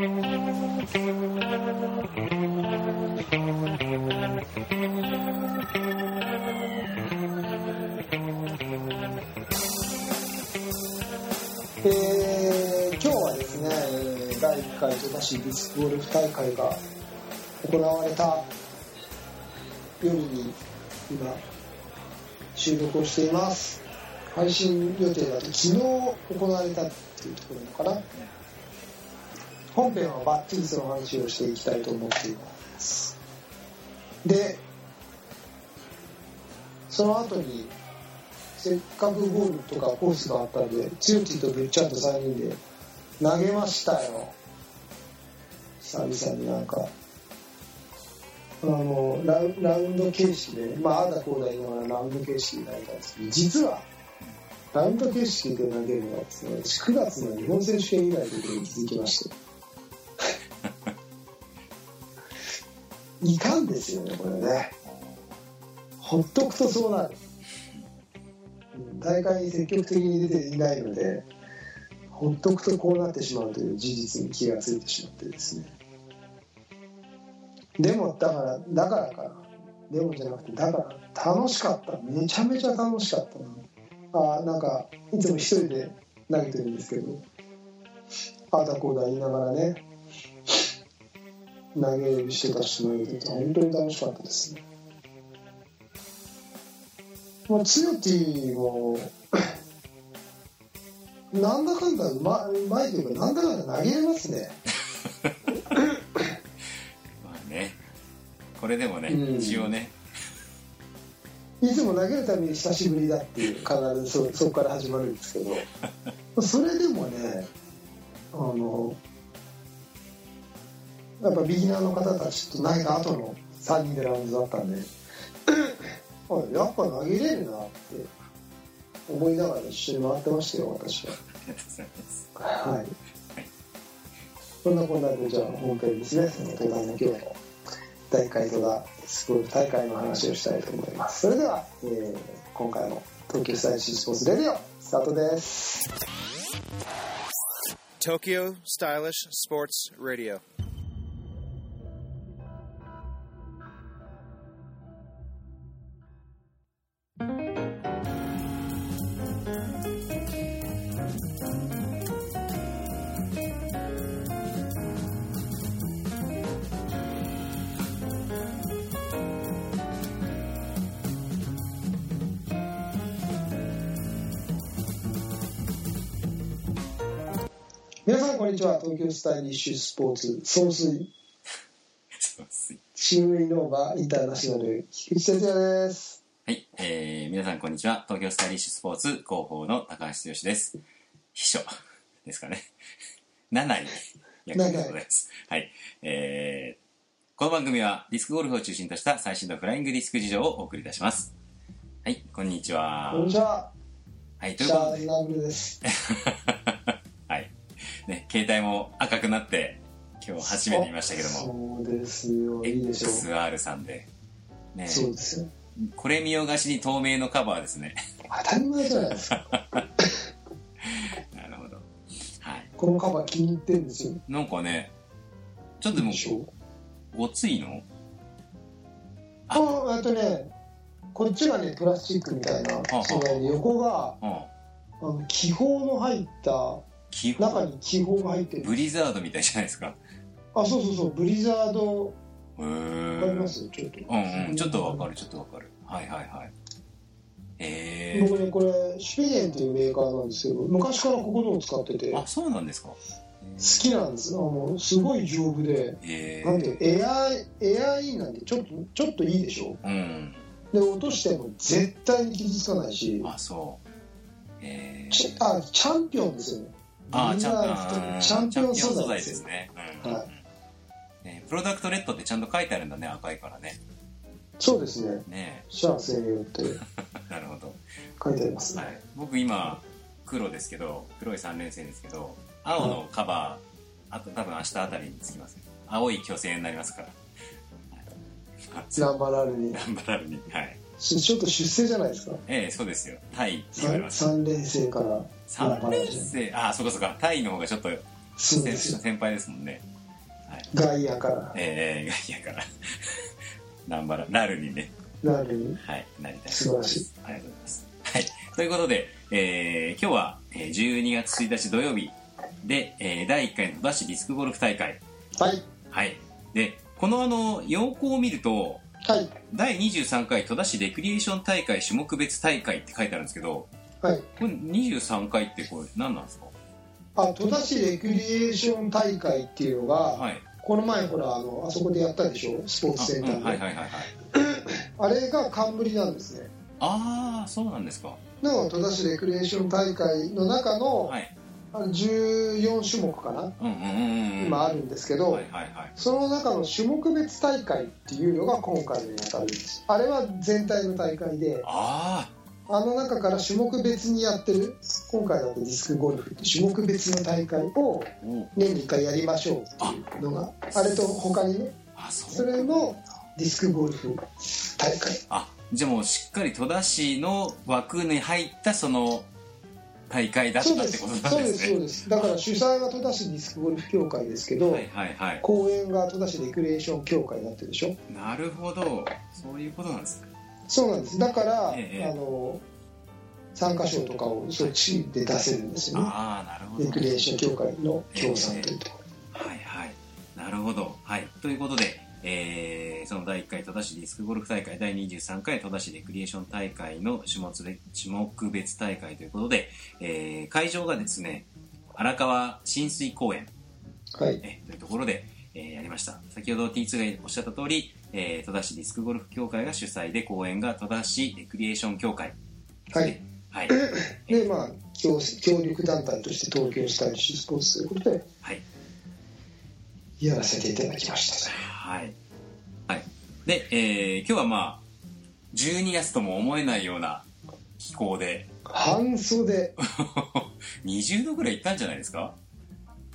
えー今日はですね、第1回戸田市ディスクゴルフ大会が行われた夜に今収録をしています。配信予定だと昨日行われたっていうところなのかな。本編はバッチリその話をしていきたいと思っています。でその後にせっかくゴールとかコースがあったんでつよちとぶっちゃんと3人で投げましたよ。久々になんか。あのラウラウンド形式でまああだこうだ言いながらラウンド形式で投げたんですけど実はラウンド形式で投げるのはですね9月の日本選手権以来ということに気づきまして。いかんですよねこれね。ほっとくとそうなる大会に積極的に出ていないのでほっとくとこうなってしまうという事実に気がついてしまってですね。でもだからだからかな。でもじゃなくてだから楽しかった。めちゃめちゃ楽しかったな。あなんかいつも一人で投げてるんですけどああだこうだ言いながらね投げるしてた人投げてて本当に楽しかったですね。まあ、つよティもなんだかんだうまうまいというかなんだかんだ投げれますね。まあね。これでもね、うん。一応ね。いつも投げるために久しぶりだっていう必ずそそこから始まるんですけど。それでもねあのやっぱビギナーの方たちと投げた後の3人でラウンドだったんでやっぱ投げれるなって思いながら一緒に回ってましたよ私は。ありがとうございますはい。そんなこんなで、じゃあ本編ですね、その東大の京都大会とかスクール大会の話をしたいと思います。それでは、えー今回の東京スタイリッシュスポーツレディオ、スタートです。Tokyo Stylish Sports Radio. んにちは。東京スタイリッシュスポーツ総帥、チームイ。ノーバーイ。ンターナショナル、菊池哲也です。はい、えー、皆さんこんにちは。東京スタイリッシュスポーツ広報の高橋剛です。秘書ですかね。7位役でございます。はいえー、この番組はディスクゴルフを中心とした最新のフライングディスク事情をお送りいたします。はいこんにちは。こんにちは。はいということで。ーナブルです。はいね携帯も赤くなって今日初めて見ましたけどもそうですよ。いいでしょう。XR さんでねそうですよ。これ見よがしに透明のカバーですね当たり前じゃないですか。なるほどはいこのカバー気に入ってるんですよ。なんかねちょっとでもでしょごついの？ああとねこっちがねプラスチックみたいなあ素材で横がうんあの気泡の入った基本中に気泡が入ってる。ブリザードみたいじゃないですか。あそうそうそう。ブリザード。へわかりまえす？ちょっと。うんうん。ちょっとわかるちょっとわかる。はいはいはい。へ僕ねこれシュピゲンっていうメーカーなんですけど昔からここのを使ってて。好えあそうなんですか。きなんです。あのすごい丈夫で。へなんでエアーエアーインなんでちょっとちょっといいでしょ。えうん。で落としても絶対に傷つかないし。あそう。へえちあチャンピオンですよねあチャチャンピオン素材ですすね。うん。はい。ねプロダクトレッドってちゃんと書いてあるんだね赤いからね。そうですね。ね。シャア専用ってえ なるほど。書いてありますね、はい、僕今黒ですけど黒い3連戦ですけど青のカバーあと多分明日あたりにつきます青い巨星になりますから、はい、ランバラールに。頑張らるに。はい。しちょっと出世じゃないですかええそうですよタイって言われます3連戦から3連戦ああそこそこタイの方がちょっとそうですよ先輩ですもんね。外野からえー、外野から。ナンバラ、ラル にね、なるにはい、なりたい素晴らしい。ありがとうございます。はい。ということで、えー今日はえー12月1日土曜日で、えー第1回の戸田市ディスクゴルフ大会。はいはい。で、このあの、要項を見ると、はい第23回戸田市レクリエーション大会種目別大会って書いてあるんですけど、はいこれ23回ってこれ何なんですか？あ戸田市レクリエーション大会っていうのが、はい。この前ほらあのあそこでやったでしょ？スポーツセンターで、あうんはいはいはいはい。あれが冠なんですねああ、そうなんですか。の戸田市レクリエーション大会の中の、はい。あの14種目かな、うんうんうんうん。今あるんですけど、はいはいはい。その中の種目別大会っていうのが今回に当たるんです。あれは全体の大会でああの中から種目別にやってる今回だとディスクゴルフって種目別の大会を年に1回やりましょうっていうのがあ。れと他にねそれのディスクゴルフ大会あじゃあもう。しっかり戸田市の枠に入ったその大会だったってことなんそうですねそうです。だから主催は戸田市ディスクゴルフ協会ですけど、はいはいはい。公園が戸田市レクリエーション協会になってるでしょ。なるほど。そういうことなんですねそうなんです。だから、ええあの参加賞とかをそっちで出せるんですよね。ああなるほど。レクリエーション協会の協賛というとこはいはい。なるほど。はい。ということでえーその第1回戸田市ディスクゴルフ大会第23回戸田市レクリエーション大会の種目別種目別大会ということで、えー会場がですね荒川親水公園ろはい。えというところで、えーやりました。先ほど T2 がおっしゃった通り、えー戸田市ディスクゴルフ協会が主催で公演が戸田市レクリエーション協会ですね。はい。でまあ協協力団体として東京スタイリッシュスポーツということではいやらせていただきました。はい、はい、で、えー今日はまあ12月とも思えないような気候で。半袖。20度ぐらいいったんじゃないですか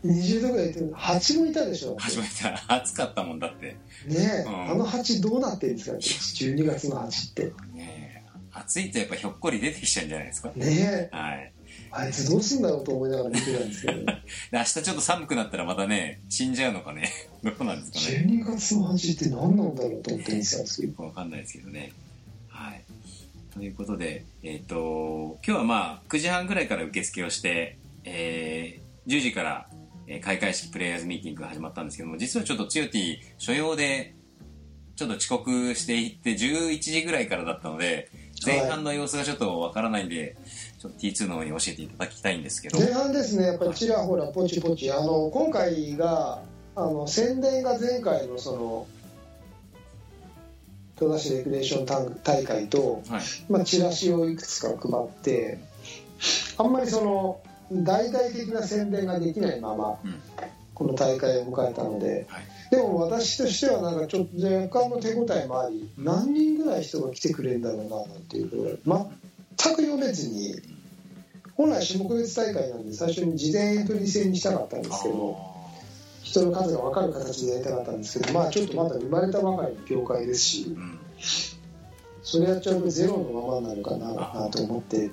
？20度ぐらいいってる。蜂もいたでしょ。初めて暑かったもんだって。ねえ、うん。あの蜂どうなってるんですか？12月の蜂って。ねえ。暑いとやっぱひょっこり出てきちゃうんじゃないですか？ねえ。はいあいつどうすんだろうと思いながら見てたんですけど、ね、で明日ちょっと寒くなったらまたね死んじゃうのかね どうなんですかね12月の蜂って何なんだろうと思ってたんですけどよくわかんないですけどね。はい。ということで、えっ、と、今日はまあ、9時半ぐらいから受付をして、えー10時から、えー開会式プレイヤーズミーティングが始まったんですけども、実はちょっとつよティ所用で、ちょっと遅刻していって、11時ぐらいからだったので、前半の様子がちょっとわからないんで、ちょっと T2 の方に教えていただきたいんですけど。前半ですねやっぱりちらほらポチポチあの今回があの宣伝が前回のその戸田市レクリエーション大会と、はい。まあ、チラシをいくつか配ってあんまりその大々的な宣伝ができないままうん。この大会を迎えたのではい。でも私としてはなんかちょっと若干の手応えもあり何人ぐらい人が来てくれるんだろうななんていう全く読めずに本来種目別大会なんで最初に事前エントリー制にしたかったんですけど人の数が分かる形でやりたかったんですけどまあちょっとまだ生まれたばかりの業界ですしうん。それやっちゃうとゼロのままになるかななと思って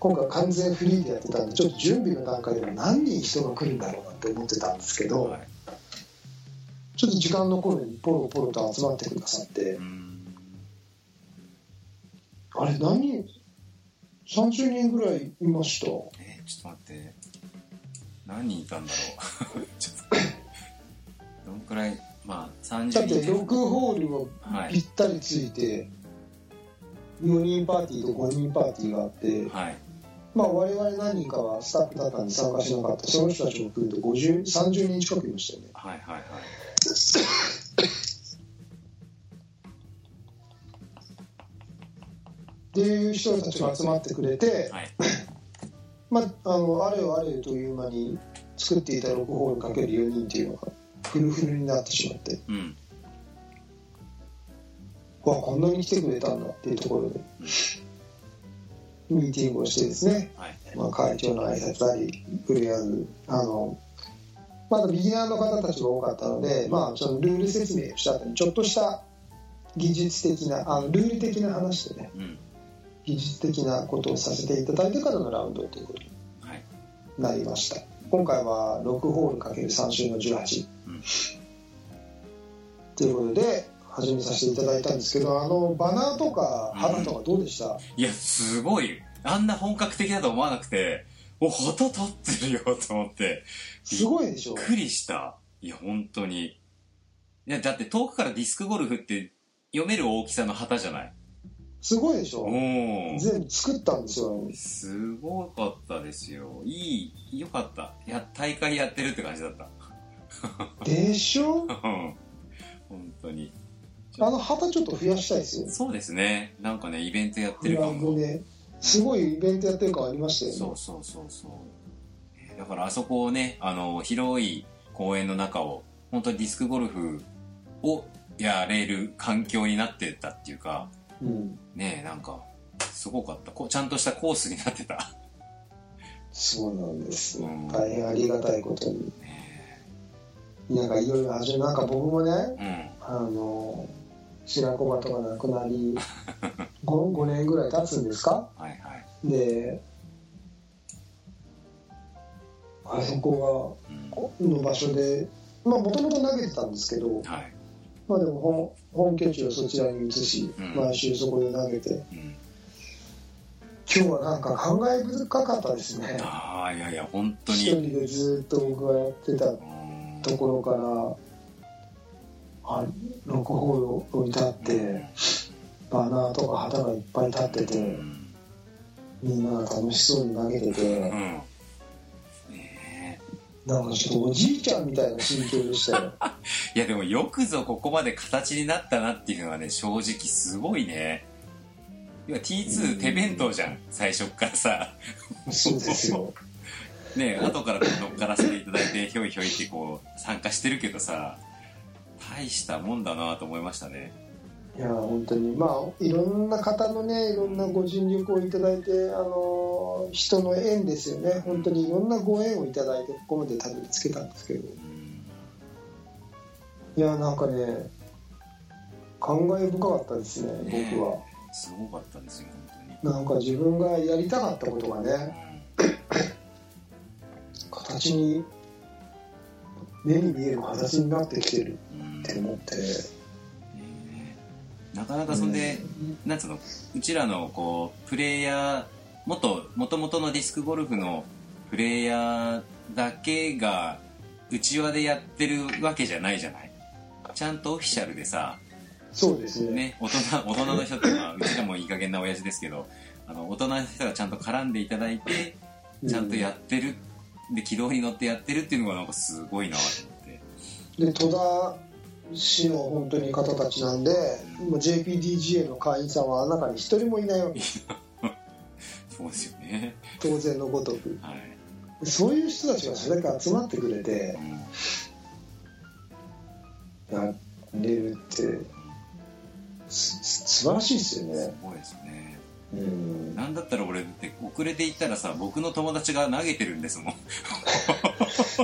今回完全フリーでやってたんでちょっと準備の段階でも何人人が来るんだろうなって思ってたんですけど、はい。ちょっと時間の頃にポロポロと集まってくださって。うん。あれ何？人30人ぐらいいました。えーちょっと待って。何人いたんだろう。ちょっと。どんくらい？まあ30だって人6ホールをはい。ぴったりついて4人パーティーと5人パーティーがあってはい。まあ我々何人かはスタッフだったんで参加しなかった。その人たちも来ると50 30人近くいましたよね。はいはいはいっていう人たちが集まってくれて、はい。まあ、あのあれよあれよという間に作っていた6ホールかける4人っていうのがフルフルになってしまって。うん。わこんなに来てくれたんだっていうところでミーティングをしてですね、はい。まあ、会長の挨拶ありプレイヤーズあのまだビギナーの方たちが多かったので、まあ、そのルール説明をした後にちょっとした技術的なあのルール的な話でねうん。技術的なことをさせていただいてからのラウンドということにはいなりました。今回は6ホールかける3週の18、うん。ということで始めさせていただいたんですけどあのバナーとか旗とかどうでした、いやすごい。あんな本格的だと思わなくてお旗立ってるよと思って。すごいでしょ。びっくりした。いや本当に。いやだって遠くからディスクゴルフって読める大きさの旗じゃない？すごいでしょ。おお全部作ったんですよ。すごかったですよ。いいよかった。いや大会やってるって感じだった。でしょ？うん。本当に。あの旗ちょっと増やしたいですよ。そうですね。なんかねイベントやってる感もすごいイベントやってる感ありましたよね。そうそうそうそう。えーだからあそこをねあの広い公園の中を本当にディスクゴルフをやれる環境になってたっていうかうん、ねえなんかすごかった。こうちゃんとしたコースになってた。そうなんですよ。うん。大変ありがたいことに。なんかいろいろ始めなんか僕もねうん。あの白子鳩が亡くなり 5, 5年ぐらい経つんですか？はいはい。であそこうん。がの場所でまあもともと投げてたんですけど、はい。まあ、でも本本拠地をそちらに移し、うん。毎週そこで投げて。うん。今日はなんか感慨深かったですね。ああいやいや本当一に人でずっと僕がやってたうん。ところからあ6ホール置いてあってバナーとか旗がいっぱい立ってうてん。みんなが楽しそうに投げてうてん。ねなんかちょっとおじいちゃんみたいな心境でしたよ。え いやでもよくぞここまで形になったなっていうのはね正直すごいね。要は T2 手弁当じゃん最初っからさ。そうですよ。ねえ後から乗っからせていただいてひょいひょいってこう参加してるけどさ大したもんだなと思いましたねいや本当に。まあいろんな方のねいろんなご尽力をいただいてあの人の縁ですよね。本当にいろんなご縁をいただいてここまでたどり着けたんですけど。うんいやなんかね感慨深かったですね僕は。すごかったですよ本なんか自分がやりたかったことが当にね形に目に見える形になってきてるうんって思ってなかなかそんで、なんつうのうちらのこうプレイヤーもっともとのディスクゴルフのプレイヤーだけが内輪でやってるわけじゃないじゃない？ちゃんとオフィシャルでさそうですね。ね、大人大人の人って、まあ、うちらもいい加減な親父ですけどあの大人の人がちゃんと絡んでいただいてちゃんとやってる、で軌道に乗ってやってるっていうのがなんかすごいなと思って。で戸田市の本当に方たちなんでもう JPDGA の会員さんは中に一人もいないわけ。そうですよね。当然のごとく。はい、そういう人たちがそれだけ集まってくれてうん。やれるってすす素晴らしいですよね。すごいですね。うんなんだったら俺って遅れて行ったらさ僕の友達が投げてるんですもん。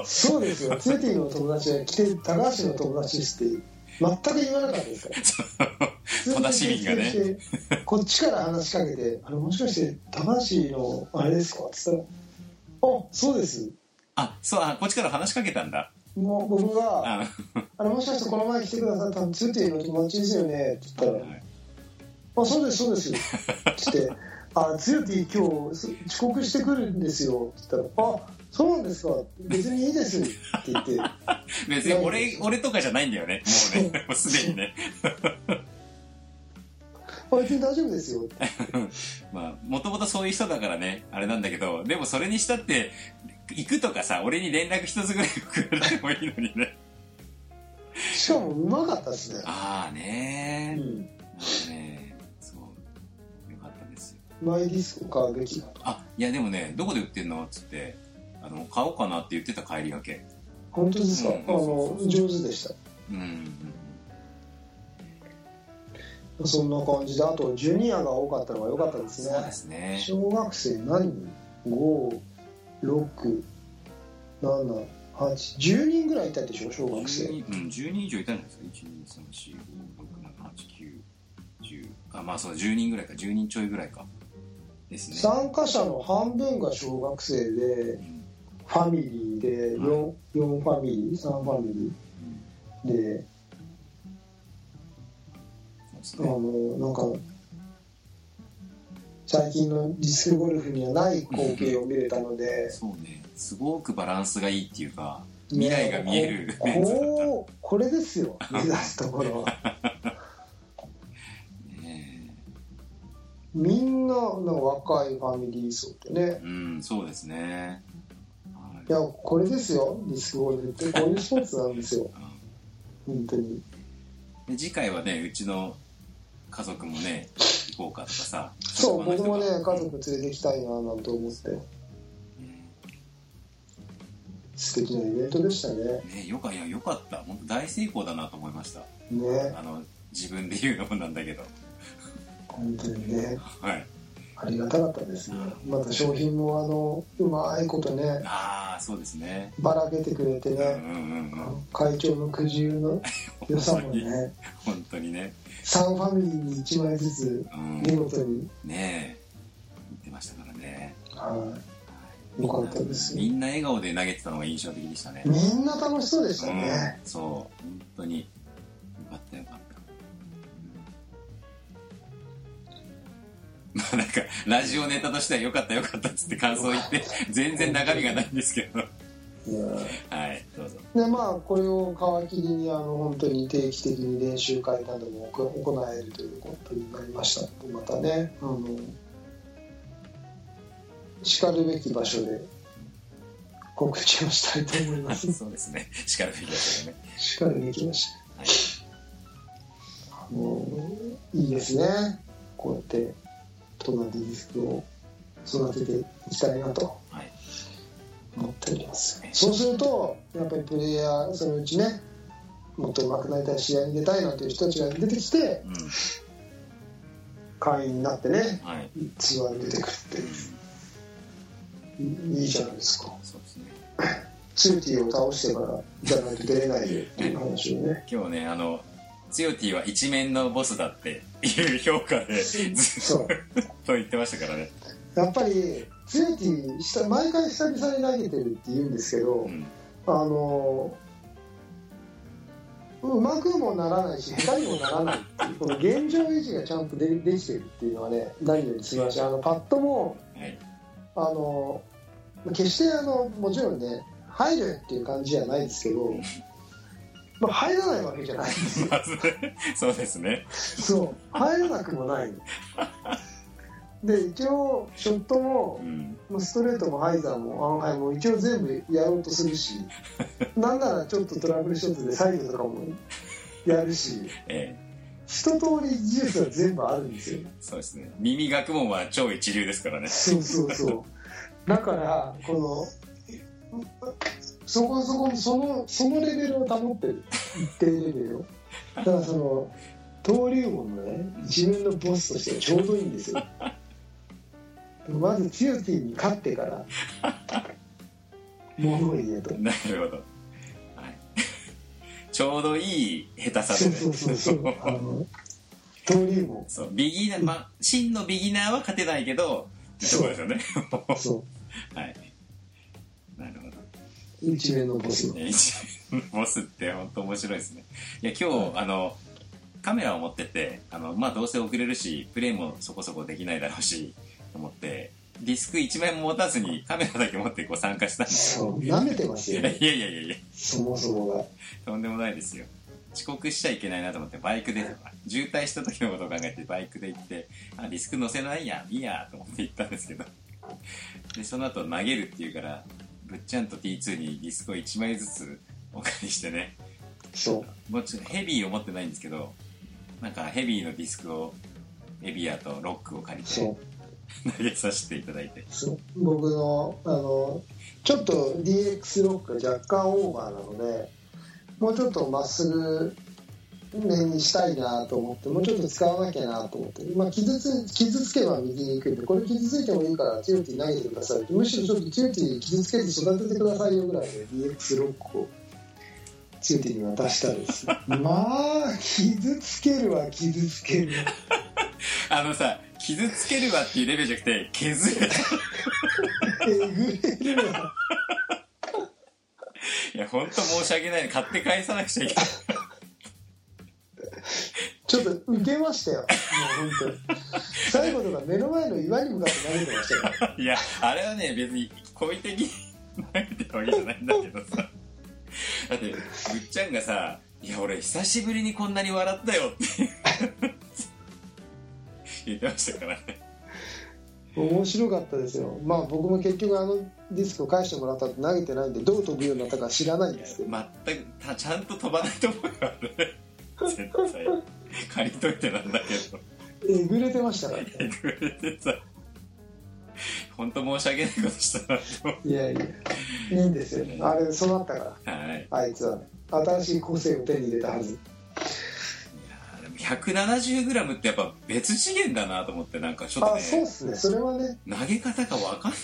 そうですよ。ツーティーの友達が来て高橋の友達ですって全く言わなかったですから戸田市民がね。こっちから話しかけて「あれもしかして高橋のあれですか?」っつったら「あそうです。あそうあこっちから話しかけたんだ。もう僕があ。あれもしかしてこの前来てくださったツーティーの友達ですよね」って言ったらはい「あそうですそうです」って言って「あツーティー今日す遅刻してくるんですよ」って言ったら「あそうなんですか。別にいいです」って言って。別に俺俺とかじゃないんだよね。もうね。もうすでにね。あ別に大丈夫ですよ。まあもともとそういう人だからね。あれなんだけどでもそれにしたって行くとかさ俺に連絡一つぐらいくれてもいいのにね。しかもうまかったですね。ああねー、うん。ねマイディスク買うべきだとあいやでもねどこで売ってんのっつってあの買おうかなって言ってた帰りがけ。本当ですか、うんあの上手でした。うんそんな感じであとジュニアが多かったのが良かったですね。そうですね。小学生何人 ?567 810人ぐらいいたでしょ？小学生。10うん、10人以上いたんじゃないですか？12345678910あまあそう10人ぐらいか。10人ちょいぐらいかですね。参加者の半分が小学生でうんファミリーで 4, 4ファミリー3ファミリー。であのなんか最近のディスクゴルフにはない光景を見れたのでそうね。すごくバランスがいいっていうか未来が見えるこメンズだった。こうこれですよ目指すところは みんななんか若いファミリー層ってね。うんそうですね。はい。いやこれですよ。ディスクゴルフってこういうスポーツなんですよ。本当に。で次回はねうちの家族もね行こうかとかさ。そう僕もね家族連れてきたいななんて思って。素敵なイベントでしたね。ねよかいやよかった。本当大成功だなと思いました。ね。あの自分で言うのもなんだけど本当にね。はい。ありがたかったですね。また商品もあのうまいことねああそうですね。ばらけてくれてねうんうんうんうん。会長の苦渋の 良さもね。本当にね。3ファミリーに1枚ずつうん。見事に、ねえ。言ってましたからね。はい、よかったです。みんな笑顔で投げてたのが印象的でしたね。みんな楽しそうでしたね、うん、そう。本当に。よかったよかったなんかラジオネタとしてはよかったよかったっつって感想言って 全然中身がないんですけど。はいどうぞ。でまあこれを皮切りにあの本当に定期的に練習会なども行行えるということになりましたのでまたねあのしかるべき場所で告知をしたいと思います。そうですね。しかるべきですよね。しかるべき場所。はい。あのいいですね。こうやってディスクを育てていきたいなとはい。思っております。そうするとやっぱりプレイヤーそのうちねもっと上手くなりたい試合に出たいなんていう人たちが出てきてうん。会員になってねはい。ツアーに出てくるっていいいじゃないですか。そうですね。ツーティーを倒してからじゃないと出れないでっていう話をね。今日ねあのツヨティは一面のボスだっていう評価でずっと言ってましたからね。やっぱりツーティーした毎回久々に投げてるって言うんですけど、うん。あのうまくもならないし下手にもならないっていうこの現状維持がちゃんとでできてるっていうのはね何より素晴らしい。あのパッドもはい。あの決してあのもちろんね入るっていう感じじゃないですけど、まあ、入らないわけじゃない。んですよまずそうですね。そう。入らなくもない。ので一応ショットもうん。ストレートもハイザーもアンハイも一応全部やろうとするし なんならちょっとトラブルショットでサイドとかもやるしええ。一通り技術は全部あるんですよ。そうですね。耳学問は超一流ですからね。そうそうそう。だからこのそこそこそのそのレベルを保ってる一定レベルをだからその登竜門のね自分のボスとしてはちょうどいいんですよ。まずツヨティに勝ってから物を言えと。なるほど、はい、ちょうどいい下手さで。そうそうそうそう。あの登竜門。そうビギナー、まあ、真のビギナーは勝てないけどってとこですよね。そ はい一面のボス。いや一ボスって本当面白いですね。いや今日、あのカメラを持っててあの、まあ、どうせ遅れるしプレイもそこそこできないだろうしと思ってディスク1枚も持たずにカメラだけ持ってこう参加したんです。よそう舐めてますよいやねいやいやいやいや。そもそもが。とんでもないですよ。遅刻しちゃいけないなと思ってバイクで渋滞した時のことを考えてバイクで行ってあディスク乗せないやいいやと思って行ったんですけど。でその後投げるっていうからぶっちゃんと T2 にディスクを1枚ずつお借りしてね。そう。もちろんヘビーを持ってないんですけどなんかヘビーのディスクをエビアとロックを借りて投げさせていただいて。そう。僕のあのちょっと DX ロックが若干オーバーなのでもうちょっとまっすぐ面にしたいなと思ってもうちょっと使わなきゃなと思って、まあ、傷つ傷つけば右に行くんでこれ傷ついてもいいから強気に投げてくださいむしろちょっと強気に傷つけて育ててくださいよぐらいで DX ロックを強気に渡したらです。ね まあ傷つけるわ傷つける。わ あのさ傷つけるわっていうレベルじゃなくて削る。えぐれるわ。本当申し訳ない。買って返さなくちゃいけない。ちょっと受けましたよ。もう本当に。最後とか目の前の岩に向かって投げてましたよ。いやあれはね別に好意的に 投げてるわけじゃないんだけどさ。だってぐっちゃんがさ「いや俺久しぶりにこんなに笑ったよ」って言ってましたからね。面白かったですよ。まあ僕も結局あのディスクを返してもらったって投げてないんでどう飛ぶようになったか知らないんですけど。全くたちゃんと飛ばないと思うよ絶対借りといてなんだけど。えぐれてましたからね。えぐれてさ本当申し訳ないことしたなといやいやいいんですよ。あれそうなったから。はい。あいつはね新しい個性を手に入れたはず。いやでも 170g ってやっぱ別次元だなと思ってなんかちょっとあそうっねすね。それはね。投げ方が分かんない。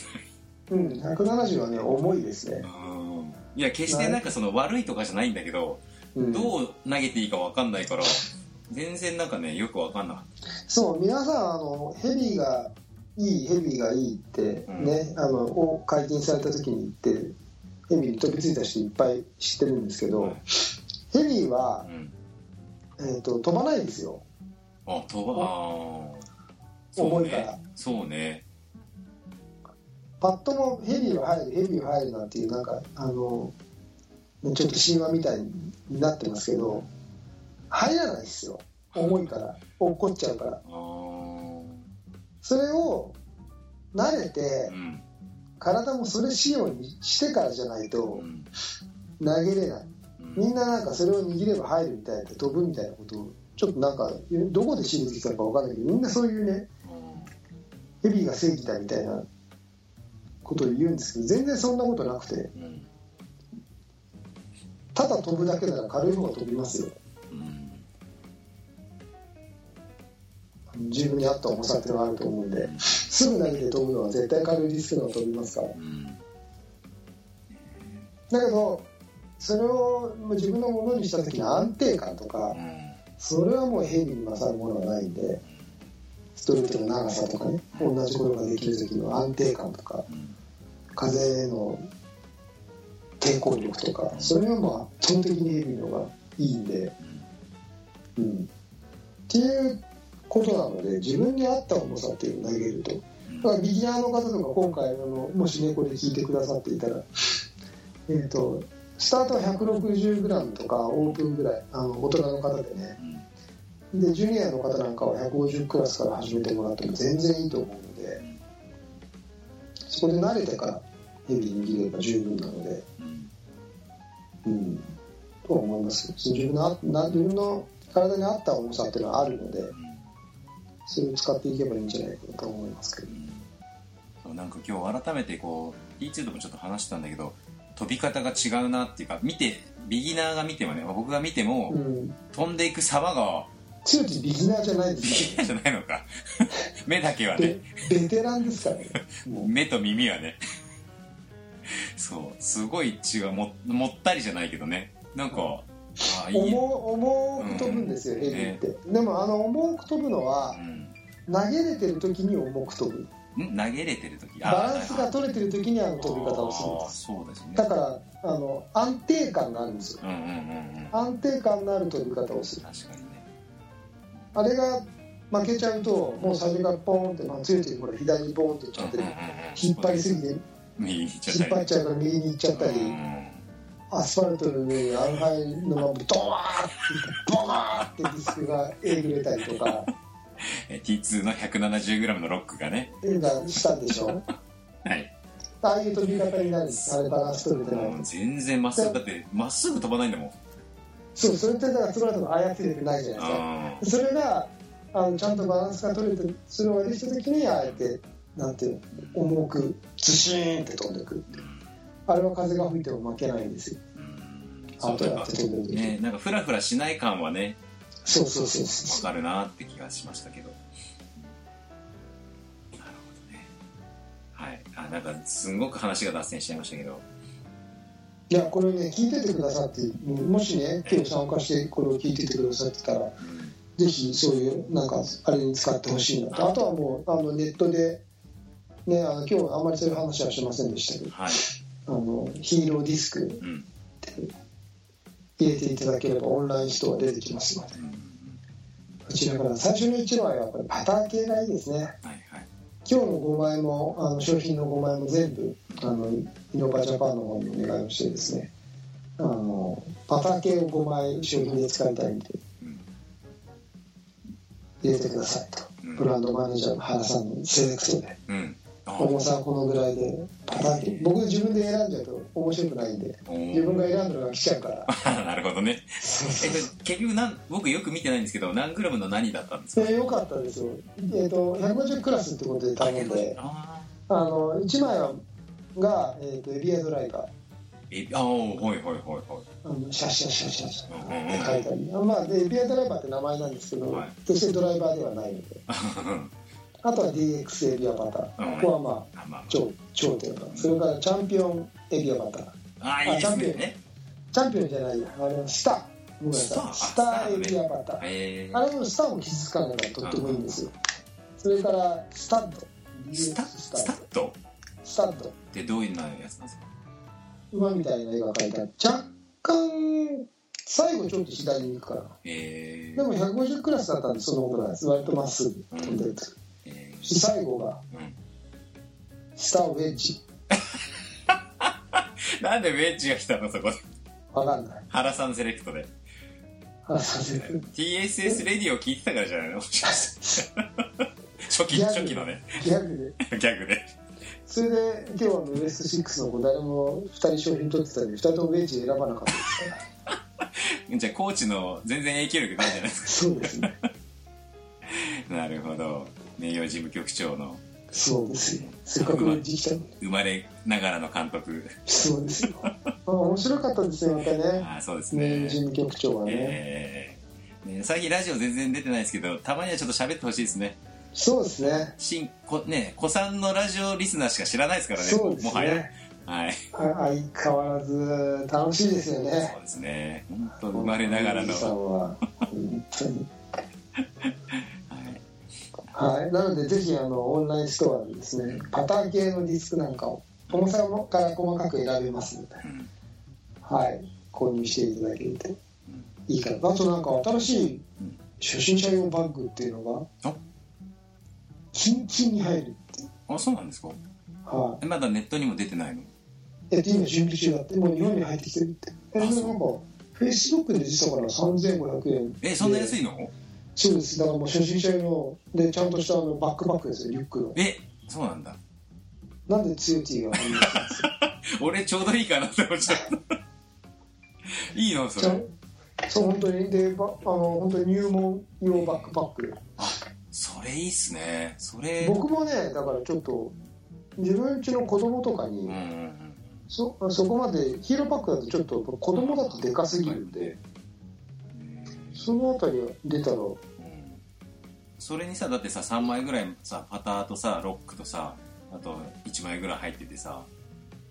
うん170はね重いですね、うん。いや決してなんかその悪いとかじゃないんだけど、うん、どう投げていいか分かんないから全然なんかねよく分かんなかっそう皆さんあのヘビーがいいヘビーがいいってね、あのを解禁された時に言ってヘビーに飛びついた人いっぱい知ってるんですけど、はい。ヘビはう、ん、えー、と飛ばないですよ。あ飛ばあ重いから。ねそうね。パッともヘビーは入るヘビーは入るなんていうなんかあのちょっと神話みたいになってますけど入らないですよ。重いから。落っこっちゃうから。それを慣れてうん。体もそれ仕様にしてからじゃないとうん。投げれない。うん。みんななんかそれを握れば入るみたいで飛ぶみたいなことをちょっとなんかどこで知りついたのか分かんないけどみんなそういうねヘビーが正義だみたいなことを言うんですけど全然そんなことなくて。うん。ただ飛ぶだけなら軽い方が飛びますよ自分に合った重さっていうのがあると思うんですぐ投げて飛ぶのは絶対軽いリスクの飛びますから。うんだけどそれを自分のものにした時の安定感とかそれはもうヘビに勝るものはないんでストレートの長さとかね同じことができる時の安定感とか風の抵抗力とかそれはもう圧倒的にヘビの方がいいんで、うん、っていうことなので自分に合った重さっていうのを投げると。だからビギナーの方とか今回あのもしねこれ聞いてくださっていたらえっ、とスタートは 160g とかオープンぐらいあの大人の方でね。うん。でジュニアの方なんかは150クラスから始めてもらっても全然いいと思うのでそこで慣れてからヘビー握れば十分なのでうん。うん。とは思います。自分のあな自分の体に合った重さっていうのはあるのでそれを使っていけばいいんじゃないかなと思いますけど。そうなんか今日改めてこう T2 でもちょっと話したんだけど飛び方が違うなっていうか見てビギナーが見てもね僕が見ても、うん。飛んでいく様が強ちビギナーじゃないでビすギナーじゃないのか。目だけはベねベテランですからね。目と耳はね。そうすごい違うももったりじゃないけどね。なんかあいい重重く飛ぶんですよ、うんヘビーって、でもあの重く飛ぶのはうん。投げれてる時に重く飛ぶ。ん？投げれてる時？バランスが取れてる時にあの飛び方をするんです。そうですね。だからあの安定感があるんですよ。安定感のある飛び方をする。確かにね。あれが負けちゃうともう最初からポーンって、まあ、強い時これ左にポーンっていっちゃって引っ張りすぎて引っ張っちゃうから右に行っちゃったり。うんアスファルトの上にアルファイのままドワーってボワーってディスクがえぐれたりとか。え T2 の 170g のロックがね。がしたでしょ。はい。ああいう飛び方になるんですあれバランス取れてない。全然まっすぐだってまっすぐ飛ばないんだもん。そうそれってだからその後も操れてないじゃないですか。あそれがあのちゃんとバランスが取れてそれをできた時にあえてなんていうの重くズシーンって飛んでくるあれは風が吹いても負けないんですよ。ーうん。後やって飛んでる時。ねなんかフラフラしない感はねそうそうそうわそかるなって気がしましたけど。なるほどね。はい。あなんかすんごく話が脱線しちゃいましたけど。ういやこれね聞いててくださってもしね今日参加してこれを聞いててくださってたらぜひそういうなんかあれに使ってほしいなと。あとはもうあのネットでねあの今日あんまりそういう話はしませんでしたけど。はいあのヒーローディスクうんっって入れていただければオンラインストア出てきますので。うんこちらから最初の一番はやっぱりパター系がいいですね。はいはい。今日の5枚もあの商品の5枚も全部あのイノバジャパンの方にお願いをしてですね。あのパター系を5枚商品で使いたいんで。うん。入れてくださいと。うん。ブランドマネージャーの原さんのセレクトで。うん。あ重さはこのぐらいで。僕自分で選んじゃうと面白くないんで。自分が選んだのが来ちゃうから。なるほどね。結局なん僕よく見てないんですけど何グラムの何だったんですか？でよかったですよ、えー、と150クラスってことで頼んで。ああの1枚はが、えー、とエビアドライバー。あーはいはいはいはい。シャシャシャシャシャうんって書いたり、まあ、でエビアドライバーって名前なんですけど、はい。決してドライバーではないので あとは DX エビアバター、うん。ここはまああまあ。頂頂点だそれからチャンピオンエビアバターああいいですあチャンピオンね。チャンピオンじゃないよあれはスター。スターエビアバター、えあれもスターも傷つかないからとってもいいんですよ。それからスタッド。スタスタッド。スタッド。ってどういうのやつなんですか？馬みたいな絵が描いてある若干最後ちょっと左に行くから。えー。でも150クラスだったんでそのことなんです割とまっすぐ飛んでると。えそして最後がーうん。スターウェッジなんでウェッジが来たのそこで？わかんない。原さんセレクトで。あさせる TSS レディを聞いてたからじゃないの？もしかして初期初期のね。ギャグで。ギャグで。それで今日はウエスト6の子誰も2人商品取ってたのに2人ともウェッジ選ばなかったですから。じゃあコーチの全然影響力ないじゃないですそうですね。か なるほど。名誉事務局長の。そうですよ。せっかく生まれながらの監督。そうですよ。あ 面白かったですよまたね。ああそうです名ね事務局長はね、えーね最近ラジオ全然出てないですけどたまにはちょっと喋ってほしいですね。そうですね。新こね子さんのラジオリスナーしか知らないですからね。そうですもはや。ねはい。あ相変わらず楽しいですよね。そうですね。本当生まれながらの。本当に はい。はい、なのでぜひあのオンラインストアでですねパター系のディスクなんかを重さから細かく選べますので、うん。はい、購入していただけるといいかなあとなんか新しい初心者用バッグっていうのがあ。キンキンに入るってあそうなんですか？はえまだネットにも出てないの？いえっと今準備中だって。もう日本に入ってきてるって。えなんかフェイスブックで出てたから3500円えそんな安いいの？そうですだからもう初心者用のでちゃんとしたあのバックパックですよリュックの。えそうなんだ。なんで強い T が入ってたんですか 俺ちょうどいいかなって思っちゃった。いいの？それ。そう本当に。でばあの本当に入門用バックパック。それいいっすね。それ。僕もねだからちょっと自分家の子供とかに、うんうんうん。そそこまでヒーローパックだとちょっと子供だとでかすぎるんでそのあたりが出たらうん。それにさだってさ3枚ぐらいさパターとさロックとさあと1枚ぐらい入っててさ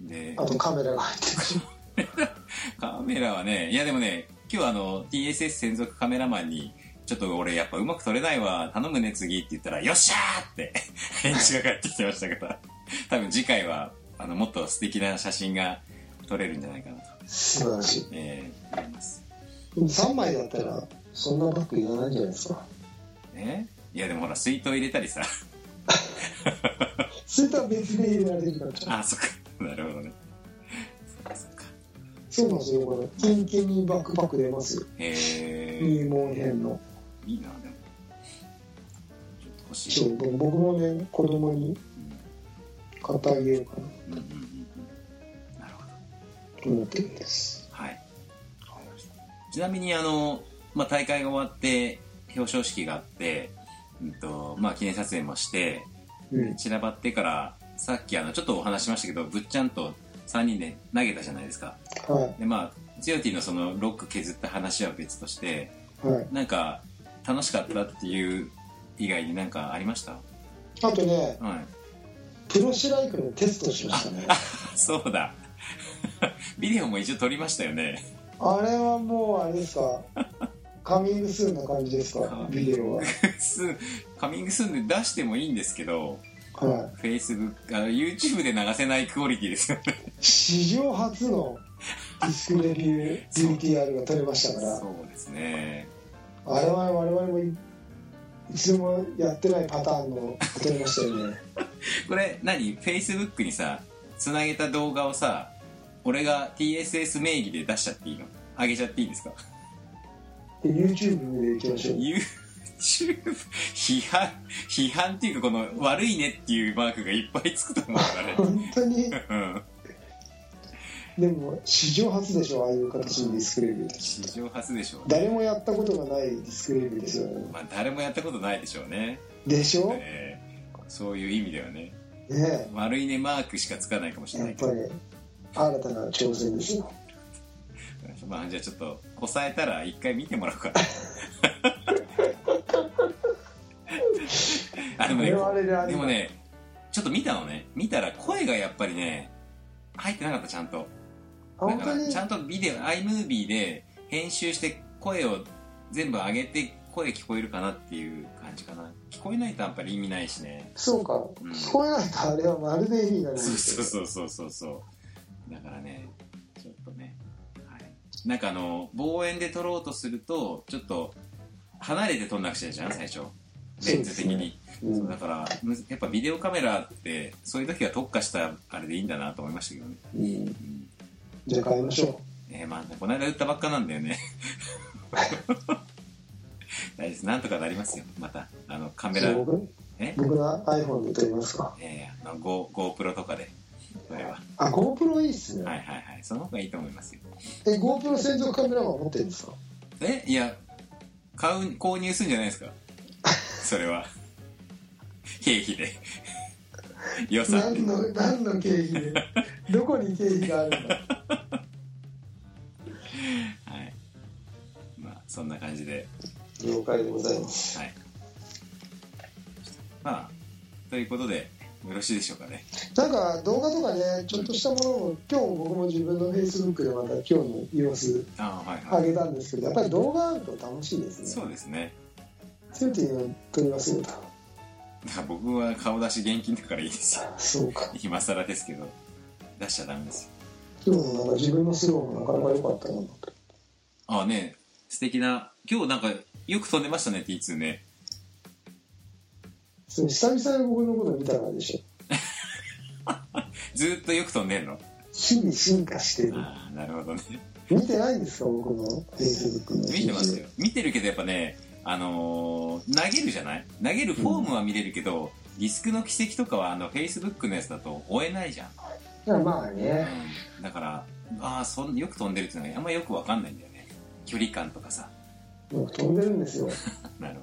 であとカメラが入ってくる カメラはねいやでもね今日あの TSS 専属カメラマンにちょっと俺やっぱうまく撮れないわ頼むね次って言ったらよっしゃーって 返事が返ってきてましたから。多分次回はあのもっと素敵な写真が撮れるんじゃないかなと、素晴らしい。えー思います。3枚だったらそんなバッグいらないんじゃないですか。ね？いやでもほら水筒入れたりさ。それとは別で入れられるから。あそっか。なるほどね。そうなんですよこれ。キンキンにバックパック出ますよ。へえ入門編の。いいなでも。ちょっと欲しい。そう僕もね子供に買ってあげようかな。うんうんうん。うんなるほど。と思ってるんです。はい。ちなみにあの、まあ、大会が終わって表彰式があって、うんとまあ、記念撮影もしてうん。散らばってからさっきあのちょっとお話ししましたけどぶっちゃんと3人で投げたじゃないですか。はでまあジオティのそのロック削った話は別としていはい。なんか楽しかったっていう以外になんかありました？あとねはい。プロシライクのテストしましたね。そうだ。ビデオも一応撮りましたよね。あれはもうあれですかカミングスーンな感じですか？ビデオは。すカミングスーンで出してもいいんですけどは Facebook あ YouTube で流せないクオリティですよね。い史上初のディスクレビュー VTR が撮れましたから。そうですね。あれは我々もいいつでもやってないパターンの撮れましたよね。これ何？Facebook にさつなげた動画をさ俺が TSS 名義で出しちゃっていいの？上げちゃっていいんですか？で YouTube でいきましょう。YouTube 批判批判っていうかこの悪いねっていうマークがいっぱいつくと思うからね。本当に？うん。でも史上初でしょああいう形のディスクレビュー。史上初でしょう。誰もやったことがないディスクレビューですよね。まあ誰もやったことないでしょうね、でしょ？ねえ。ーそういう意味ではね。え。悪いねマークしかつかないかもしれないやっぱり新たな挑戦ですよ。まあじゃあちょっとこさえたら一回見てもらおうかな あでもねでもねちょっと見たのね。見たら声がやっぱりね入ってなかったちゃんと。だからちゃんとビデオ iMovie で編集して声を全部上げて声聞こえるかなっていう感じかな。聞こえないとやっぱり意味ないしね。そうか、ん。聞こえないとあれはまるで意味がない。そうそうそうそうそう。そうだからねちょっとね、はい、なんかあの望遠で撮ろうとするとちょっと離れて撮んなくちゃいけないじゃん最初。レンズ的に。うん。そうだからやっぱビデオカメラってそういう時は特化したあれでいいんだなと思いましたけどね、うん。うんじゃあ買いましょえーまあこの間売ったばっかなんだよね。大丈夫です。なんとかなりますよ。またあのカうメラ。そう僕？え？僕の iPhone で撮りますか。えー、あの Go GoPro とかでそれは。あ GoPro いいっすね、はいはいはい。その方がいいと思いますよ。え GoPro 専属カメラマン持ってるんですか？えいや買う購入するんじゃないですか？それは。経費で。予算何の何の経費で？どこに経費があるんだはい。まあそんな感じで。了解でございます。はい。まあということでよろしいでしょうかね。なんか動画とかねちょっとしたものも今日僕も自分の Facebook でまた今日の様子ああはいはい。上げたんですけどやっぱり動画あると楽しいですね。そうですね。そういうのを撮りますよだから僕は顔出し現金だからいいですよ。そうか。今更ですけど出しちゃダメですよ。今日のなんか自分のスローもなかなか良かったなとああね素敵な今日なんかよく飛んでましたね T2 ね久々に僕のこと見たからでしょ。ずーっとよく飛んでんの？日々進化してる。ああなるほどね。見てないんですか僕の？Facebook の見てますよ。見てるけどやっぱねあのー投げるじゃない？投げるフォームは見れるけど、ディスクの軌跡とかはあの Facebook のやつだと追えないじゃん、いやまあね。うん、だからああそんよく飛んでるっていうのがあんまよくわかんないんだよね。距離感とかさ。僕飛んでるんですよ。なるほ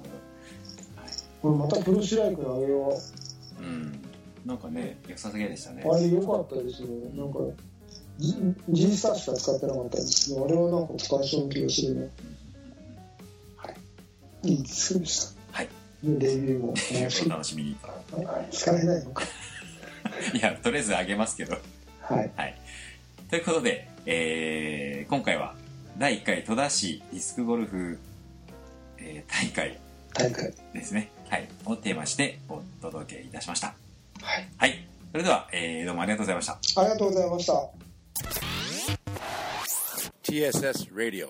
これまたプロシライクのあげよどうん。なんかね良さげでしたね。うあれ良かったですね。なんか G, スターしか使ってなかったんですけどあれはなんか使いそうな気がするね。はい。いいですでしたはい。でレビューも面お楽しみに使えないのか。いやとりあえずあげますけど。はい。はい。ということで、えー今回は第1回戸田市ディスクゴルフ、えー大会大会。ですね。はい。をテーマしてお届けいたしました。はいはい。それでは、えーどうもありがとうございました。ありがとうございました TSS Radio.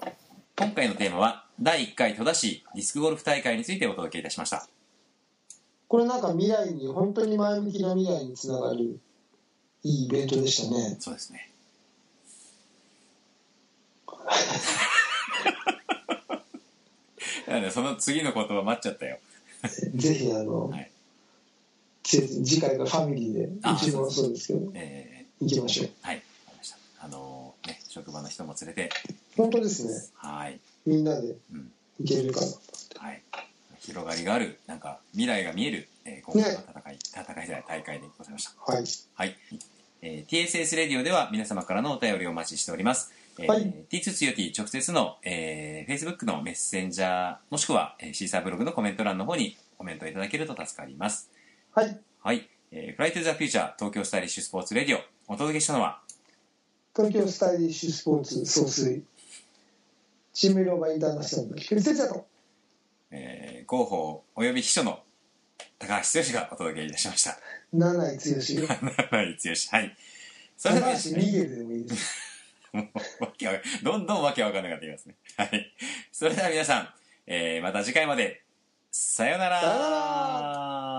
今回のテーマは、第1回戸田市ディスクゴルフ大会についてお届けいたしました。これなんか未来に本当に前向きな未来につながるいいイベントでしたねそうですね。だからねその次の言葉待っちゃったよ。ぜひあの、はいせ次回からファミリーであうちもそうですけどえ行きましょうーはい。わかりました。あのーね、職場の人も連れて、本当ですねはい。みんなでうん。行けるかなはい、広がりがある、なんか未来が見える、えー、今回の戦い、戦いじゃない大会でございました。はいはい。えー TSS レディオでは皆様からのお便りをお待ちしております。えーはい T2 つよ T 直接の、えー Facebook のメッセンジャー、もしくは、えーシーサーブログのコメント欄の方にコメントいただけると助かります。はいはい。えー、フライトゥザフューチャー東京スタイリッシュスポーツレディオ、お届けしたのは、東京スタイリッシュスポーツ総帥チームローバーインターナショナルの菊池哲也とえー広報及び秘書の高橋剛がお届けいたしました。七井剛がはい、剛。はい。それでは高橋ミゲルでもいいですわけわどんどんわけわかんなくなってきますね。はい。それでは皆さん、えーまた次回まで、さようなら。さよなら